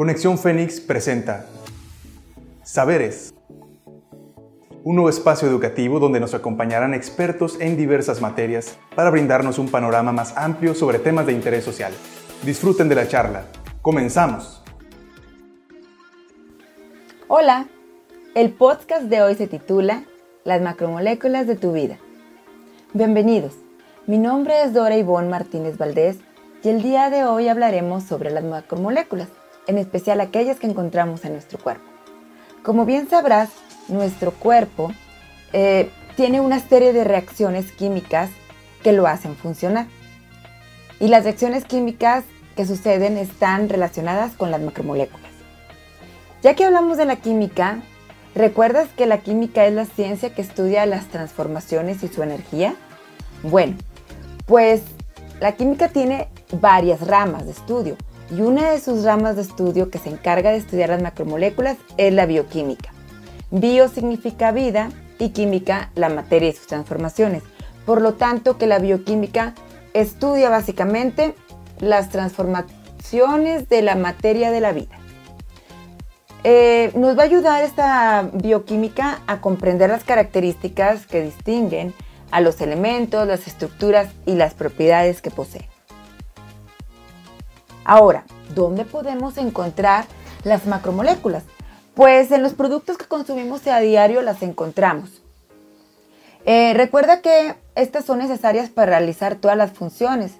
Conexión Fénix presenta Saberes, un nuevo espacio educativo donde nos acompañarán expertos en diversas materias para brindarnos un panorama más amplio sobre temas de interés social. Disfruten de la charla. Comenzamos. Hola, el podcast de hoy se titula Las macromoléculas de tu vida. Bienvenidos, mi nombre es Dora Ivonne Martínez Valdés y el día de hoy hablaremos sobre las macromoléculas en especial aquellas que encontramos en nuestro cuerpo. Como bien sabrás, nuestro cuerpo eh, tiene una serie de reacciones químicas que lo hacen funcionar. Y las reacciones químicas que suceden están relacionadas con las macromoléculas. Ya que hablamos de la química, ¿recuerdas que la química es la ciencia que estudia las transformaciones y su energía? Bueno, pues la química tiene varias ramas de estudio y una de sus ramas de estudio que se encarga de estudiar las macromoléculas es la bioquímica. Bio significa vida y química la materia y sus transformaciones. Por lo tanto, que la bioquímica estudia básicamente las transformaciones de la materia de la vida. Eh, nos va a ayudar esta bioquímica a comprender las características que distinguen a los elementos, las estructuras y las propiedades que poseen. Ahora, ¿dónde podemos encontrar las macromoléculas? Pues en los productos que consumimos a diario las encontramos. Eh, recuerda que estas son necesarias para realizar todas las funciones.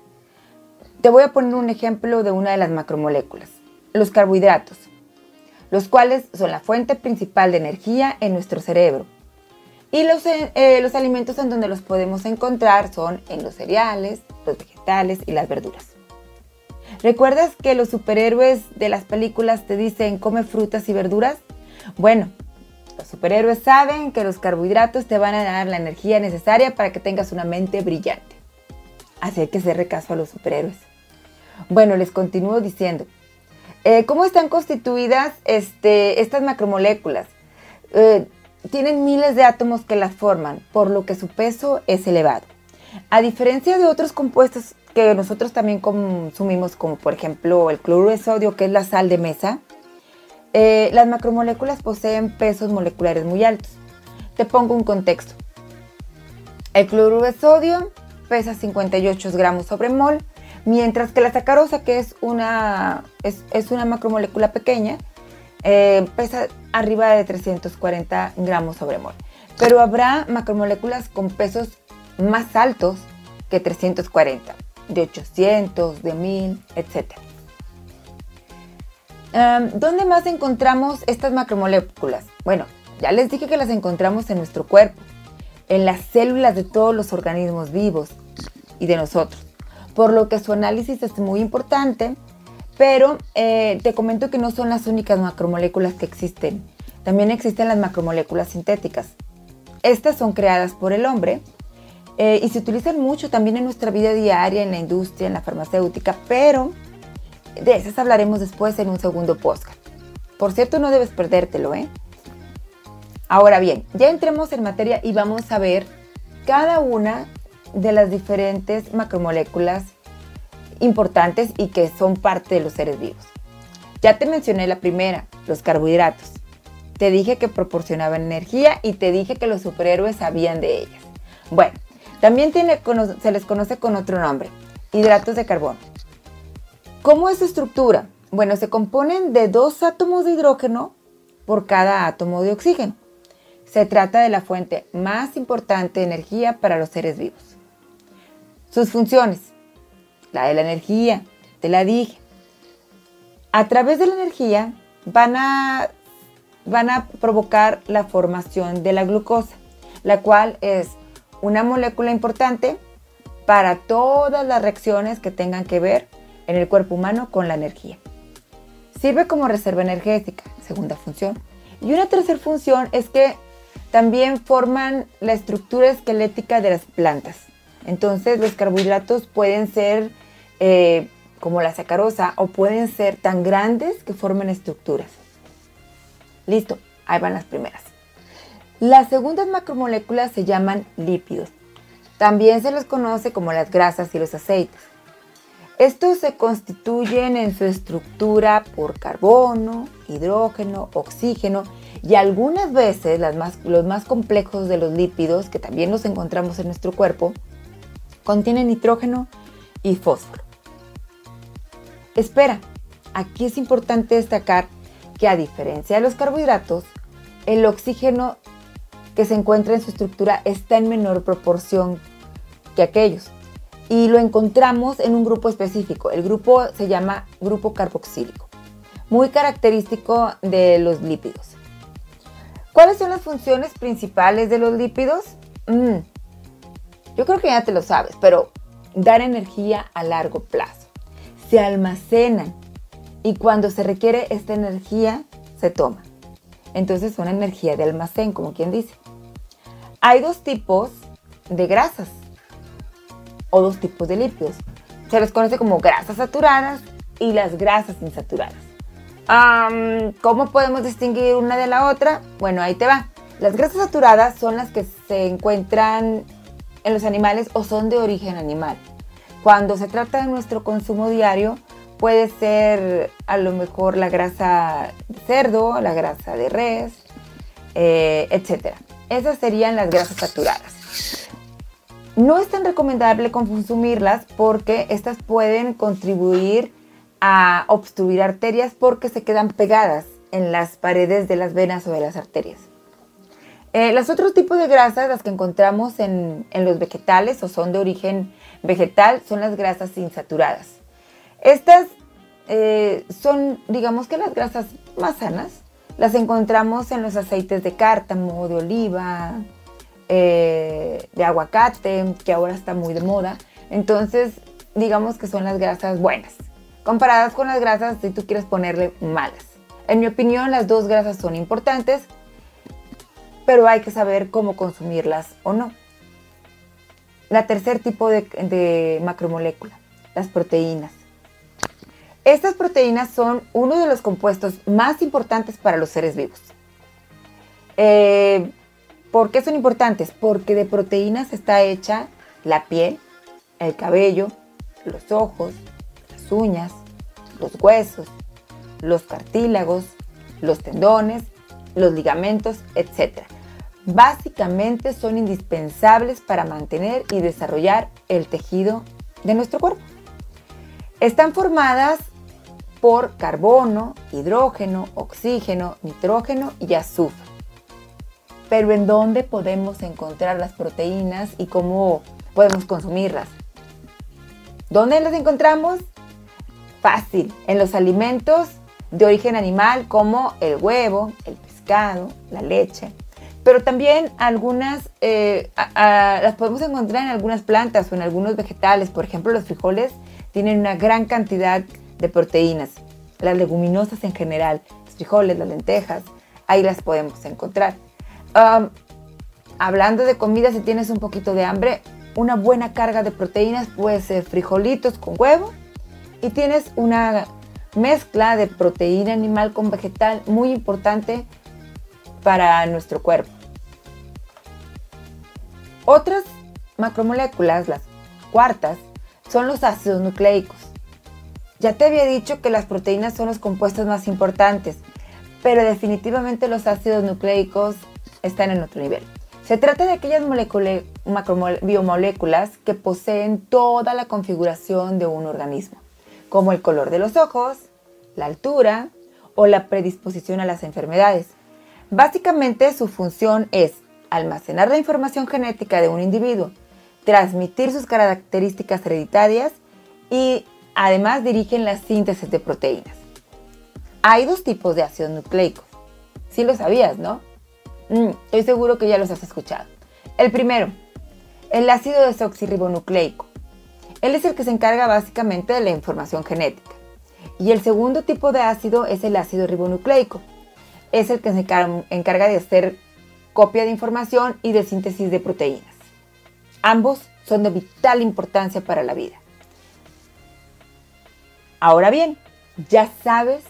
Te voy a poner un ejemplo de una de las macromoléculas, los carbohidratos, los cuales son la fuente principal de energía en nuestro cerebro. Y los, eh, los alimentos en donde los podemos encontrar son en los cereales, los vegetales y las verduras. ¿Recuerdas que los superhéroes de las películas te dicen come frutas y verduras? Bueno, los superhéroes saben que los carbohidratos te van a dar la energía necesaria para que tengas una mente brillante. Así que hacerle caso a los superhéroes. Bueno, les continúo diciendo. Eh, ¿Cómo están constituidas este, estas macromoléculas? Eh, tienen miles de átomos que las forman, por lo que su peso es elevado. A diferencia de otros compuestos que nosotros también consumimos, como por ejemplo el cloruro de sodio, que es la sal de mesa, eh, las macromoléculas poseen pesos moleculares muy altos. Te pongo un contexto. El cloruro de sodio pesa 58 gramos sobre mol, mientras que la sacarosa, que es una, es, una macromolécula pequeña, eh, pesa arriba de 340 gramos sobre mol. Pero habrá macromoléculas con pesos más altos que 340 de 800, de 1000, etc. ¿Dónde más encontramos estas macromoléculas? Bueno, ya les dije que las encontramos en nuestro cuerpo, en las células de todos los organismos vivos y de nosotros, por lo que su análisis es muy importante, pero eh, te comento que no son las únicas macromoléculas que existen. También existen las macromoléculas sintéticas. Estas son creadas por el hombre eh, y se utilizan mucho también en nuestra vida diaria, en la industria, en la farmacéutica, pero de esas hablaremos después en un segundo podcast. Por cierto, no debes perdértelo, ¿eh? Ahora bien, ya entremos en materia y vamos a ver cada una de las diferentes macromoléculas importantes y que son parte de los seres vivos. Ya te mencioné la primera, los carbohidratos. Te dije que proporcionaban energía y te dije que los superhéroes sabían de ellas. Bueno, también se les conoce con otro nombre, hidratos de carbono. ¿Cómo es su estructura? Bueno, se componen de dos átomos de hidrógeno por cada átomo de oxígeno. Se trata de la fuente más importante de energía para los seres vivos. Sus funciones. La de la energía, te la dije. A través de la energía van a, van a provocar la formación de la glucosa, la cual es una molécula importante para todas las reacciones que tengan que ver en el cuerpo humano con la energía. Sirve como reserva energética, segunda función. Y una tercera función es que también forman la estructura esquelética de las plantas. Entonces los carbohidratos pueden ser eh, como la sacarosa o pueden ser tan grandes que formen estructuras. Listo, ahí van las primeras. Las segundas macromoléculas se llaman lípidos. También se los conoce como las grasas y los aceites. Estos se constituyen en su estructura por carbono, hidrógeno, oxígeno y algunas veces los más complejos de los lípidos, que también los encontramos en nuestro cuerpo, contienen nitrógeno y fósforo. Espera, aquí es importante destacar que a diferencia de los carbohidratos, el oxígeno que se encuentra en su estructura está en menor proporción que aquellos y lo encontramos en un grupo específico. El grupo se llama grupo carboxílico, muy característico de los lípidos. ¿Cuáles son las funciones principales de los lípidos? Mm, yo creo que ya te lo sabes, pero dar energía a largo plazo. Se almacenan y cuando se requiere esta energía, se toma. Entonces son energía de almacén, como quien dice. Hay dos tipos de grasas o dos tipos de lípidos. Se les conoce como grasas saturadas y las grasas insaturadas. ¿Cómo podemos distinguir una de la otra? Bueno, ahí te va. Las grasas saturadas son las que se encuentran en los animales o son de origen animal. Cuando se trata de nuestro consumo diario, puede ser a lo mejor la grasa de cerdo, la grasa de res, eh, etc. Esas serían las grasas saturadas. No es tan recomendable consumirlas porque estas pueden contribuir a obstruir arterias porque se quedan pegadas en las paredes de las venas o de las arterias. Eh, los otros tipos de grasas, las que encontramos en, los vegetales o son de origen vegetal, son las grasas insaturadas. Estas eh, son, digamos que las grasas más sanas. Las encontramos en los aceites de cártamo, de oliva, eh, de aguacate, que ahora está muy de moda. Entonces, digamos que son las grasas buenas, comparadas con las grasas si tú quieres ponerle malas. En mi opinión, las dos grasas son importantes, pero hay que saber cómo consumirlas o no. La tercer tipo de, de macromolécula, las proteínas. Estas proteínas son uno de los compuestos más importantes para los seres vivos. Eh, ¿Por qué son importantes? Porque de proteínas está hecha la piel, el cabello, los ojos, las uñas, los huesos, los cartílagos, los tendones, los ligamentos, etc. Básicamente son indispensables para mantener y desarrollar el tejido de nuestro cuerpo. Están formadas por carbono, hidrógeno, oxígeno, nitrógeno y azufre pero ¿en dónde podemos encontrar las proteínas y cómo podemos consumirlas? ¿Dónde las encontramos? Fácil, en los alimentos de origen animal como el huevo, el pescado, la leche. Pero también algunas eh, las podemos encontrar en algunas plantas o en algunos vegetales. Por ejemplo, los frijoles tienen una gran cantidad de proteínas. Las leguminosas en general, los frijoles, las lentejas, ahí las podemos encontrar hablando de comida, si tienes un poquito de hambre, una buena carga de proteínas puede ser frijolitos con huevo y tienes una mezcla de proteína animal con vegetal muy importante para nuestro cuerpo. Otras macromoléculas, las cuartas, son los ácidos nucleicos. Ya te había dicho que las proteínas son los compuestos más importantes, pero definitivamente los ácidos nucleicos están en otro nivel. Se trata de aquellas biomoléculas que poseen toda la configuración de un organismo, como el color de los ojos, la altura o la predisposición a las enfermedades. Básicamente su función es almacenar la información genética de un individuo, transmitir sus características hereditarias y además dirigen la síntesis de proteínas. Hay dos tipos de ácidos nucleicos. Sí lo sabías, ¿no? Mm, estoy seguro que ya los has escuchado. El primero, el ácido desoxirribonucleico. Él es el que se encarga básicamente de la información genética. Y el segundo tipo de ácido es el ácido ribonucleico. Es el que se encarga de hacer copia de información y de síntesis de proteínas. Ambos son de vital importancia para la vida. Ahora bien, ya sabes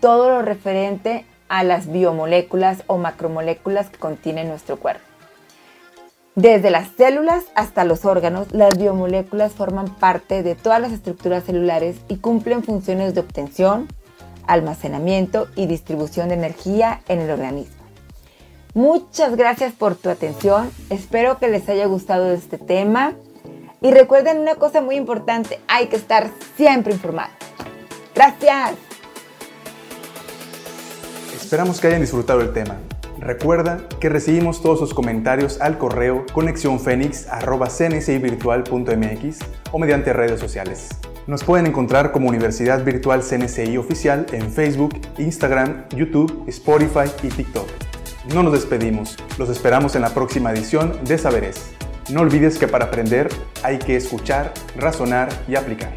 todo lo referente a las biomoléculas o macromoléculas que contiene nuestro cuerpo. Desde las células hasta los órganos, las biomoléculas forman parte de todas las estructuras celulares y cumplen funciones de obtención, almacenamiento y distribución de energía en el organismo. Muchas gracias por tu atención, espero que les haya gustado este tema y recuerden una cosa muy importante, hay que estar siempre informados. Gracias. Esperamos que hayan disfrutado el tema. Recuerda que recibimos todos sus comentarios al correo conexionfenix.cncivirtual.mx o mediante redes sociales. Nos pueden encontrar como Universidad Virtual CNCI Oficial en Facebook, Instagram, YouTube, Spotify y TikTok. No nos despedimos, los esperamos en la próxima edición de Saberes. No olvides que para aprender hay que escuchar, razonar y aplicar.